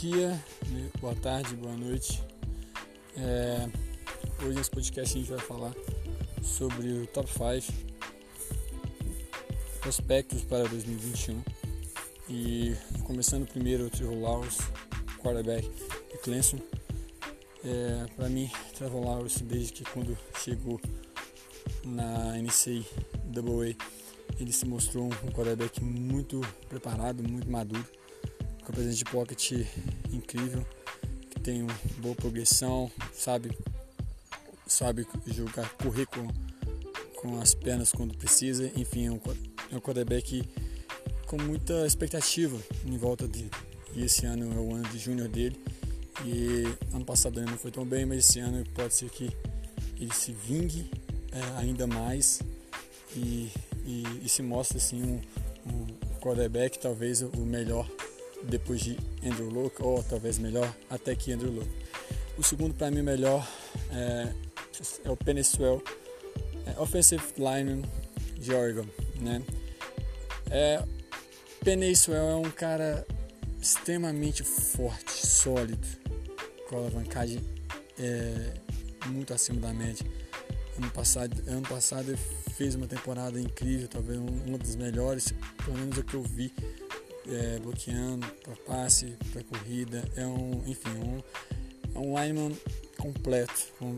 dia, né? boa tarde, boa noite. É, hoje nesse podcast a gente vai falar sobre o top 5 prospectos para 2021. E começando primeiro o Trevor Lawrence, quarterback de Clemson. É, para mim, Trevor Lawrence, desde que quando chegou na NCAA, ele se mostrou um quarterback muito preparado, muito maduro com a presença de pocket incrível, que tem uma boa progressão, sabe, sabe jogar, correr com, com as pernas quando precisa, enfim, é um, é um quarterback com muita expectativa em volta dele. E esse ano é o ano de júnior dele. E ano passado ele não foi tão bem, mas esse ano pode ser que ele se vingue é, ainda mais e, e, e, se mostre assim um, um quarterback talvez o melhor depois de Andrew Luck, ou talvez melhor até que Andrew Luck. O segundo para mim melhor é, é o Peniswell, é Offensive Lineman de Oregon. Né? É, Peniswell é um cara extremamente forte, sólido, com alavancagem é, muito acima da média. Ano passado, ano passado ele fez uma temporada incrível, talvez uma das melhores, pelo menos o que eu vi é, bloqueando para passe, para corrida. É um, enfim, um, é um lineman completo, como,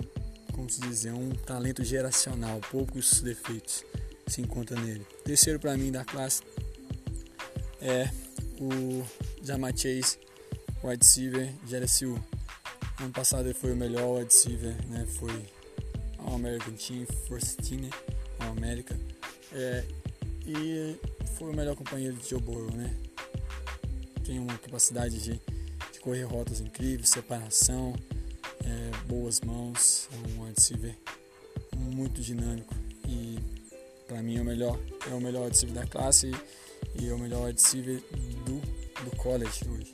como se é um talento geracional, poucos defeitos se encontram nele. Terceiro para mim da classe é o Jamar Chase, wide receiver de LSU. Ano passado ele foi o melhor wide receiver, né? Foi ao American Team, First Team, né? Ao América. É, e foi o melhor companheiro de Joe Burrow, né? Tem uma capacidade de, de correr rotas incríveis, separação, é, boas mãos, é um wide muito dinâmico e para mim é o melhor, é o melhor wide da classe e, é o melhor wide do, do college hoje.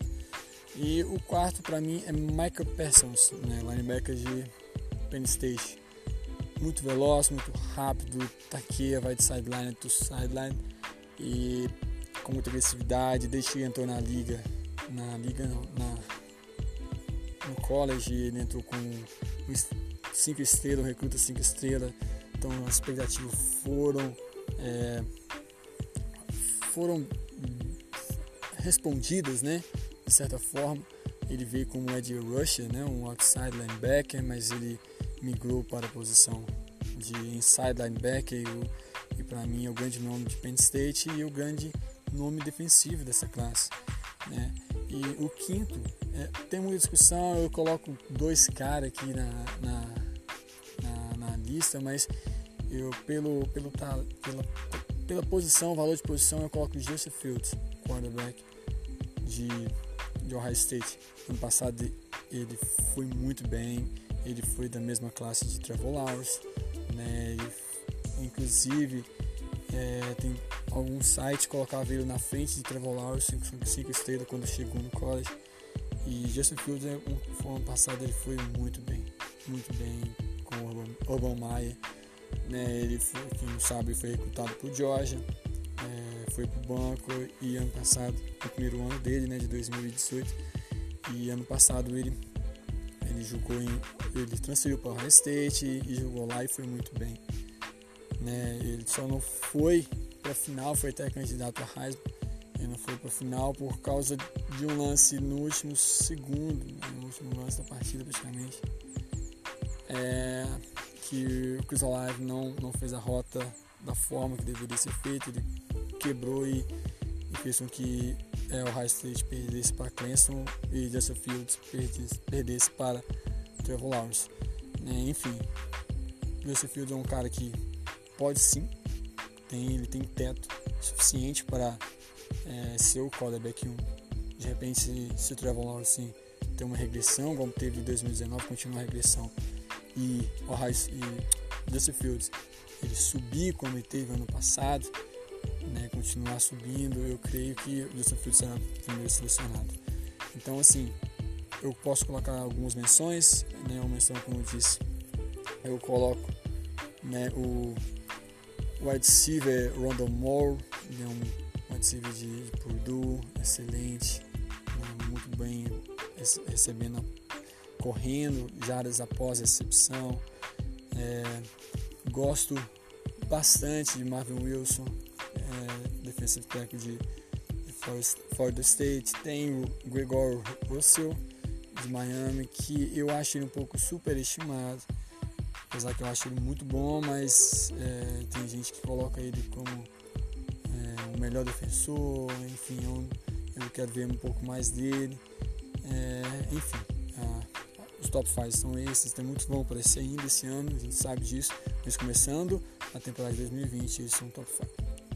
E o quarto para mim é Michael Parsons, né, linebacker de Penn State. Muito veloz, muito rápido, taqueia, vai de sideline to sideline e com muita agressividade, desde que entrou na liga, na liga na, no college, ele entrou com 5 estrelas, um recruta 5 estrelas, então as expectativas foram é, foram respondidas, né, de certa forma. Ele veio como Ed Rusher, né, um outside linebacker, mas ele migrou para a posição de inside linebacker e, e para mim é o grande nome de Penn State e o grande nome defensivo dessa classe. Né? E o quinto, é, tem muita discussão, eu coloco dois caras aqui na, na, na, na, lista, mas eu pelo, pelo, pela, pela posição, valor de posição, eu coloco o Joseph Fields, quarterback de, de Ohio State. Ano passado ele foi muito bem, ele foi da mesma classe de Trevor Lawrence, né? Inclusive é, tem algum site colocava ele na frente de Trevor Lawrence 5 estrelas quando chegou no college. E Justin Fields, né, um, ano passado, ele foi muito bem, muito bem com o Urban, Meyer. Né, ele foi, quem não sabe, foi recrutado por Georgia, é, foi pro banco e ano passado, no primeiro ano dele, né, de 2018, e ano passado ele, ele jogou em. ele transferiu para o State e jogou lá e foi muito bem. Né, ele só não foi para a final, foi até candidato a Heisman. Ele não foi para a final por causa de um lance no último segundo, né, no último lance da partida praticamente. É, que o Chris Olave não, não fez a rota da forma que deveria ser feita, ele quebrou e, e fez com que é, o High State perdesse para Clemson e Justin Fields perdesse, perdesse para Trevor Lawrence. É, enfim, Justin Fields é um cara que pode sim tem, ele tem teto suficiente para é, ser o quarterback 1. De repente, se, se o Trevor Lawrence ter uma regressão, como teve em 2019, continuar a regressão, e o Rice, e Justin Fields ele subir como ele teve ano passado, né, continuar subindo, eu creio que o Justin Fields será o primeiro selecionado. Então, assim, eu posso colocar algumas menções, né, uma menção, como eu disse, eu coloco né, o wide receiver Rondon Moore, ele é um wide receiver de, de Purdue, excelente, né, muito bem recebendo, correndo jardas após a recepção. É, gosto bastante de Marvin Wilson, é, defensive tackle de, Florida State. Tem o Gregor Russell de Miami, que eu acho ele um pouco superestimado. Apesar que eu acho ele muito bom, mas é, tem gente que coloca ele como é, o melhor defensor, enfim, eu, eu quero ver um pouco mais dele. É, enfim, a, os top 5 são esses, tem muito bom aparecer ainda esse ano, a gente sabe disso, mas começando a temporada de 2020, eles são top 5.